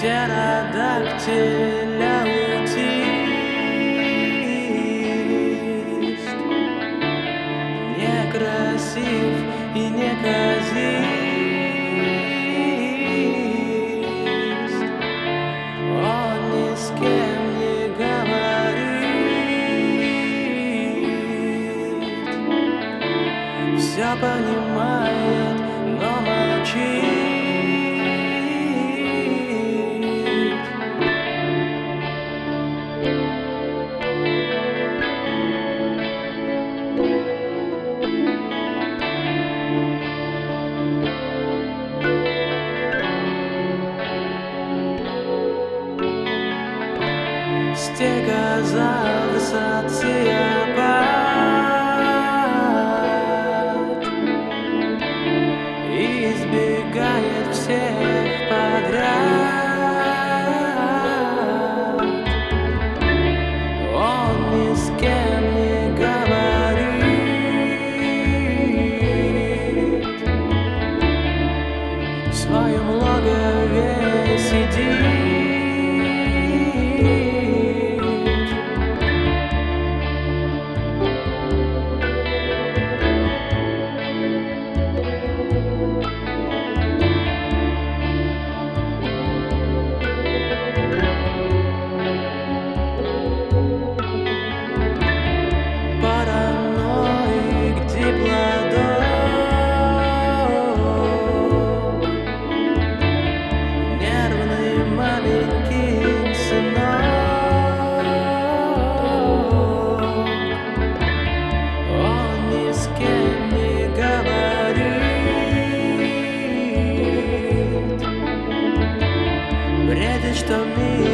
Птеродактиля аутист Некрасив и неказист Он ни с кем не говорит Все понимает, Стегозавр социопат Testamento.